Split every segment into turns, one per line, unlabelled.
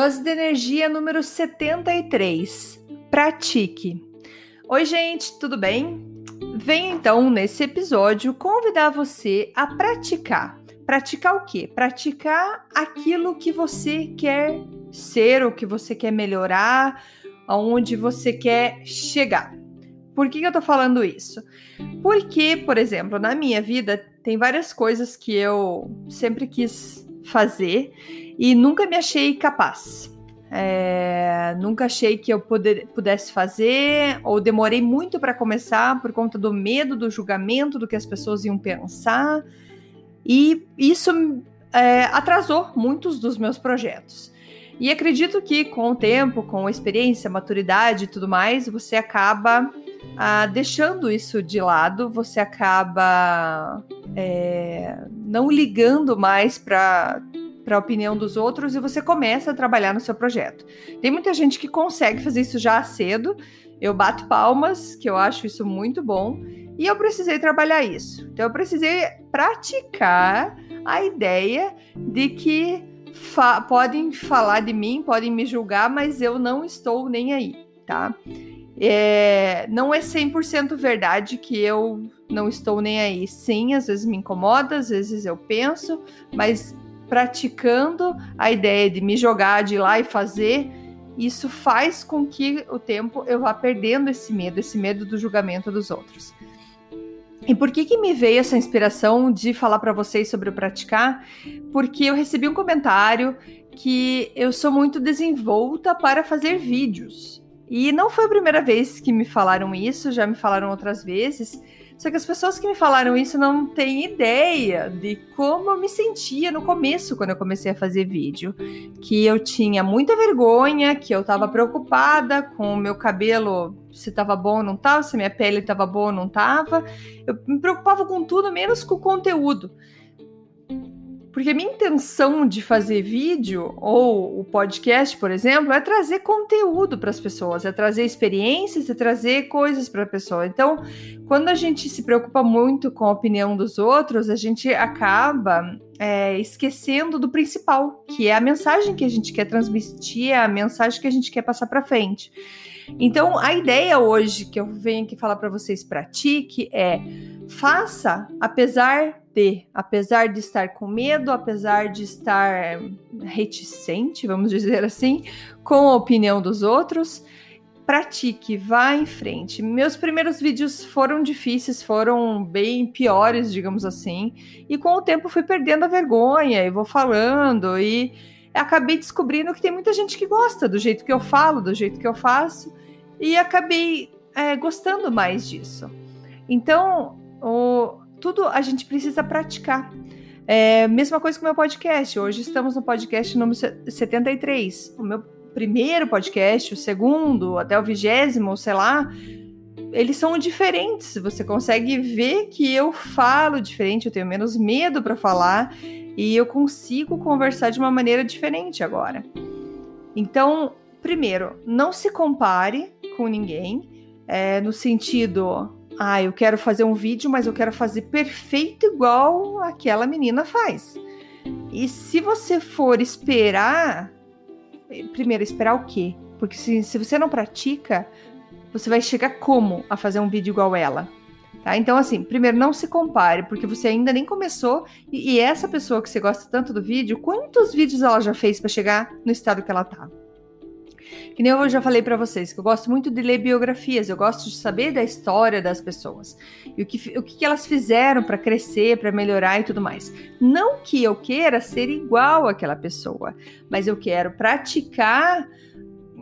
Dose de energia número 73. Pratique. Oi, gente, tudo bem? Venho então nesse episódio convidar você a praticar. Praticar o quê? Praticar aquilo que você quer ser, o que você quer melhorar, aonde você quer chegar. Por que, que eu tô falando isso? Porque, por exemplo, na minha vida tem várias coisas que eu sempre quis fazer e nunca me achei capaz. É, nunca achei que eu poder, pudesse fazer, ou demorei muito para começar por conta do medo do julgamento, do que as pessoas iam pensar, e isso é, atrasou muitos dos meus projetos. E acredito que com o tempo, com a experiência, maturidade e tudo mais, você acaba ah, deixando isso de lado, você acaba é, não ligando mais para para a opinião dos outros e você começa a trabalhar no seu projeto. Tem muita gente que consegue fazer isso já cedo. Eu bato palmas, que eu acho isso muito bom, e eu precisei trabalhar isso. Então eu precisei praticar a ideia de que fa podem falar de mim, podem me julgar, mas eu não estou nem aí, tá? É, não é 100% verdade que eu não estou nem aí. Sim, às vezes me incomoda, às vezes eu penso, mas praticando a ideia de me jogar, de lá e fazer, isso faz com que o tempo eu vá perdendo esse medo, esse medo do julgamento dos outros. E por que que me veio essa inspiração de falar para vocês sobre o praticar? Porque eu recebi um comentário que eu sou muito desenvolta para fazer vídeos. E não foi a primeira vez que me falaram isso, já me falaram outras vezes. Só que as pessoas que me falaram isso não têm ideia de como eu me sentia no começo, quando eu comecei a fazer vídeo. Que eu tinha muita vergonha, que eu tava preocupada com o meu cabelo, se tava bom ou não tava, se minha pele tava boa ou não tava. Eu me preocupava com tudo, menos com o conteúdo. Porque a minha intenção de fazer vídeo ou o podcast, por exemplo, é trazer conteúdo para as pessoas, é trazer experiências, é trazer coisas para a pessoa. Então, quando a gente se preocupa muito com a opinião dos outros, a gente acaba é, esquecendo do principal, que é a mensagem que a gente quer transmitir, a mensagem que a gente quer passar para frente. Então, a ideia hoje que eu venho aqui falar para vocês, pratique, é faça apesar ter, apesar de estar com medo, apesar de estar reticente, vamos dizer assim, com a opinião dos outros, pratique, vá em frente. Meus primeiros vídeos foram difíceis, foram bem piores, digamos assim, e com o tempo fui perdendo a vergonha e vou falando e acabei descobrindo que tem muita gente que gosta do jeito que eu falo, do jeito que eu faço, e acabei é, gostando mais disso. Então, o, tudo a gente precisa praticar. É, mesma coisa com o meu podcast. Hoje estamos no podcast número 73. O meu primeiro podcast, o segundo, até o vigésimo, sei lá, eles são diferentes. Você consegue ver que eu falo diferente, eu tenho menos medo para falar e eu consigo conversar de uma maneira diferente agora. Então, primeiro, não se compare com ninguém, é, no sentido, ah, eu quero fazer um vídeo, mas eu quero fazer perfeito igual aquela menina faz. E se você for esperar, primeiro, esperar o quê? Porque se, se você não pratica, você vai chegar como a fazer um vídeo igual ela? Tá? Então, assim, primeiro, não se compare, porque você ainda nem começou. E, e essa pessoa que você gosta tanto do vídeo, quantos vídeos ela já fez para chegar no estado que ela tá? Que nem eu já falei para vocês, que eu gosto muito de ler biografias, eu gosto de saber da história das pessoas e o que, o que elas fizeram para crescer, para melhorar e tudo mais. Não que eu queira ser igual àquela pessoa, mas eu quero praticar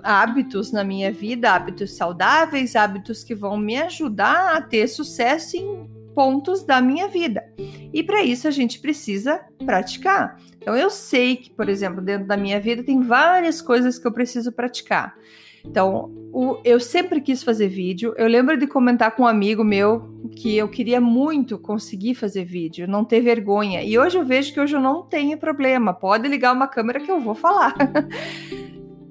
hábitos na minha vida, hábitos saudáveis, hábitos que vão me ajudar a ter sucesso em pontos da minha vida. E para isso a gente precisa praticar. Então eu sei que, por exemplo, dentro da minha vida tem várias coisas que eu preciso praticar. Então, o, eu sempre quis fazer vídeo. Eu lembro de comentar com um amigo meu que eu queria muito conseguir fazer vídeo, não ter vergonha. E hoje eu vejo que hoje eu não tenho problema. Pode ligar uma câmera que eu vou falar.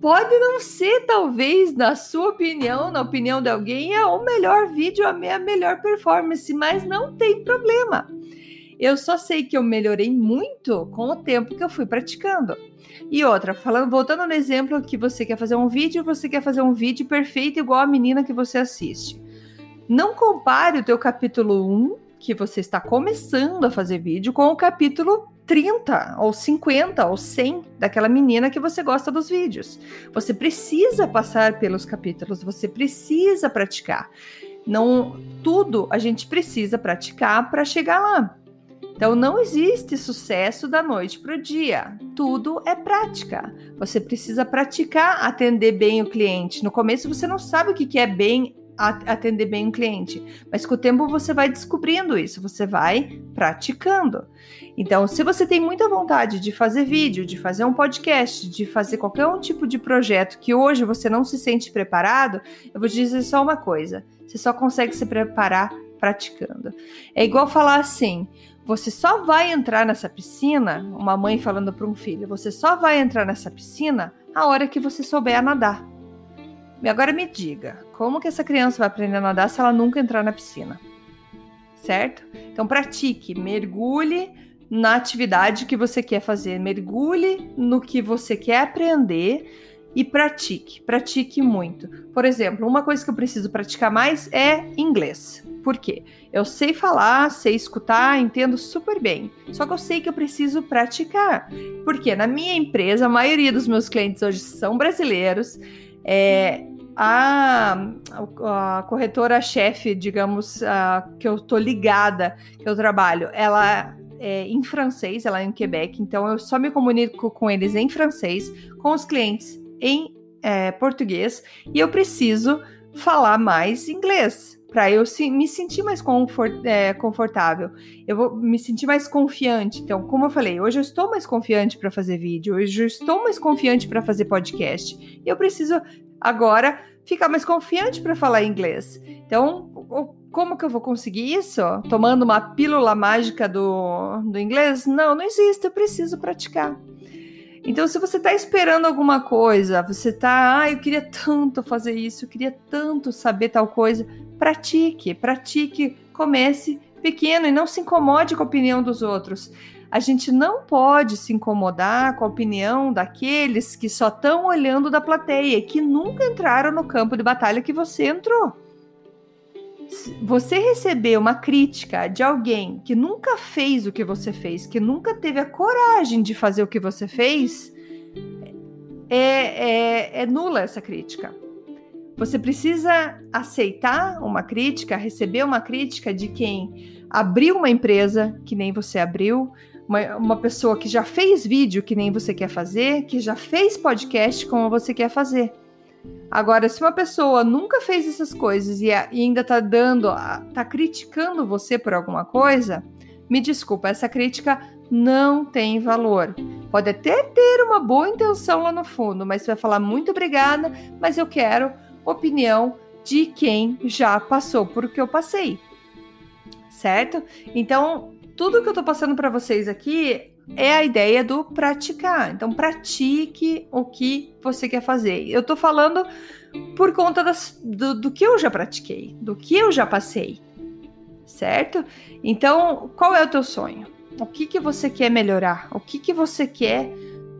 pode não ser, talvez, na sua opinião, na opinião de alguém, é o melhor vídeo, a minha melhor performance, mas não tem problema. Eu só sei que eu melhorei muito com o tempo que eu fui praticando. E outra, falando, voltando no exemplo que você quer fazer um vídeo, você quer fazer um vídeo perfeito igual a menina que você assiste. Não compare o teu capítulo 1, que você está começando a fazer vídeo, com o capítulo 30 ou 50 ou 100 daquela menina que você gosta dos vídeos. Você precisa passar pelos capítulos, você precisa praticar. Não tudo a gente precisa praticar para chegar lá. Então não existe sucesso da noite para o dia. Tudo é prática. Você precisa praticar atender bem o cliente. No começo você não sabe o que é bem atender bem um cliente. Mas com o tempo você vai descobrindo isso, você vai praticando. Então, se você tem muita vontade de fazer vídeo, de fazer um podcast, de fazer qualquer um tipo de projeto que hoje você não se sente preparado, eu vou te dizer só uma coisa: você só consegue se preparar praticando. É igual falar assim: você só vai entrar nessa piscina, uma mãe falando para um filho, você só vai entrar nessa piscina a hora que você souber nadar. E agora me diga, como que essa criança vai aprender a nadar se ela nunca entrar na piscina? Certo? Então pratique, mergulhe na atividade que você quer fazer, mergulhe no que você quer aprender e pratique, pratique muito. Por exemplo, uma coisa que eu preciso praticar mais é inglês. Por quê? Eu sei falar, sei escutar, entendo super bem. Só que eu sei que eu preciso praticar. Porque na minha empresa, a maioria dos meus clientes hoje são brasileiros é, a, a corretora-chefe, digamos, a, que eu tô ligada, que eu trabalho, ela é em francês, ela é em Quebec, então eu só me comunico com eles em francês, com os clientes em é, português, e eu preciso falar mais inglês para eu me sentir mais confort, é, confortável, eu vou me sentir mais confiante. Então, como eu falei, hoje eu estou mais confiante para fazer vídeo, hoje eu estou mais confiante para fazer podcast. E eu preciso agora ficar mais confiante para falar inglês. Então, como que eu vou conseguir isso? Tomando uma pílula mágica do, do inglês? Não, não existe, eu preciso praticar. Então, se você está esperando alguma coisa, você está, ah, eu queria tanto fazer isso, eu queria tanto saber tal coisa, pratique, pratique, comece pequeno e não se incomode com a opinião dos outros. A gente não pode se incomodar com a opinião daqueles que só estão olhando da plateia, que nunca entraram no campo de batalha que você entrou. Você receber uma crítica de alguém que nunca fez o que você fez, que nunca teve a coragem de fazer o que você fez, é, é, é nula essa crítica. Você precisa aceitar uma crítica, receber uma crítica de quem abriu uma empresa que nem você abriu, uma, uma pessoa que já fez vídeo que nem você quer fazer, que já fez podcast como você quer fazer. Agora, se uma pessoa nunca fez essas coisas e, e ainda tá dando, tá criticando você por alguma coisa, me desculpa, essa crítica não tem valor. Pode até ter uma boa intenção lá no fundo, mas você vai falar muito obrigada, mas eu quero opinião de quem já passou por o que eu passei. Certo? Então, tudo que eu tô passando para vocês aqui é a ideia do praticar. Então, pratique o que você quer fazer. Eu tô falando por conta das, do, do que eu já pratiquei, do que eu já passei. Certo? Então, qual é o teu sonho? O que, que você quer melhorar? O que, que você quer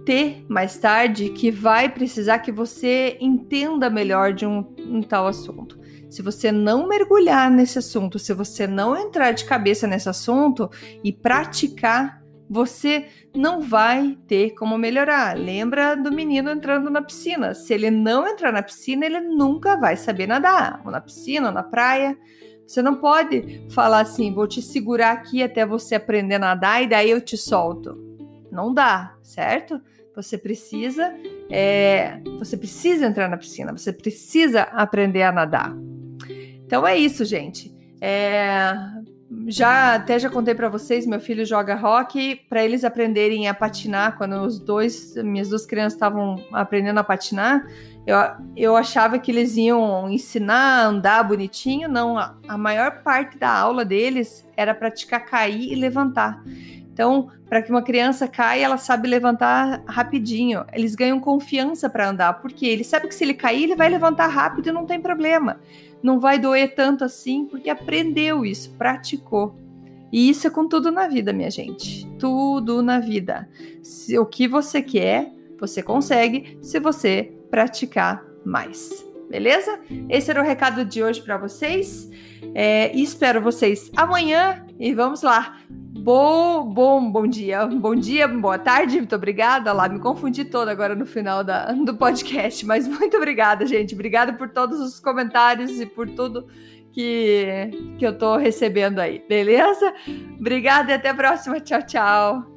ter mais tarde que vai precisar que você entenda melhor de um, um tal assunto. Se você não mergulhar nesse assunto, se você não entrar de cabeça nesse assunto e praticar, você não vai ter como melhorar. Lembra do menino entrando na piscina. Se ele não entrar na piscina, ele nunca vai saber nadar. Ou na piscina, ou na praia. Você não pode falar assim, vou te segurar aqui até você aprender a nadar e daí eu te solto. Não dá, certo? Você precisa É, você precisa entrar na piscina, você precisa aprender a nadar. Então é isso, gente. É, já até já contei para vocês, meu filho joga rock para eles aprenderem a patinar. Quando os dois, minhas duas crianças estavam aprendendo a patinar, eu, eu achava que eles iam ensinar a andar bonitinho. Não, a, a maior parte da aula deles era praticar cair e levantar. Então, para que uma criança caia, ela sabe levantar rapidinho. Eles ganham confiança para andar, porque ele sabe que se ele cair, ele vai levantar rápido e não tem problema não vai doer tanto assim, porque aprendeu isso, praticou. E isso é com tudo na vida, minha gente. Tudo na vida. Se o que você quer, você consegue se você praticar mais. Beleza? Esse era o recado de hoje para vocês. É, espero vocês amanhã e vamos lá. Bom, bom, bom dia. Bom dia, boa tarde, muito obrigada. Lá, me confundi toda agora no final da, do podcast, mas muito obrigada, gente. Obrigada por todos os comentários e por tudo que, que eu tô recebendo aí, beleza? Obrigada e até a próxima. Tchau, tchau.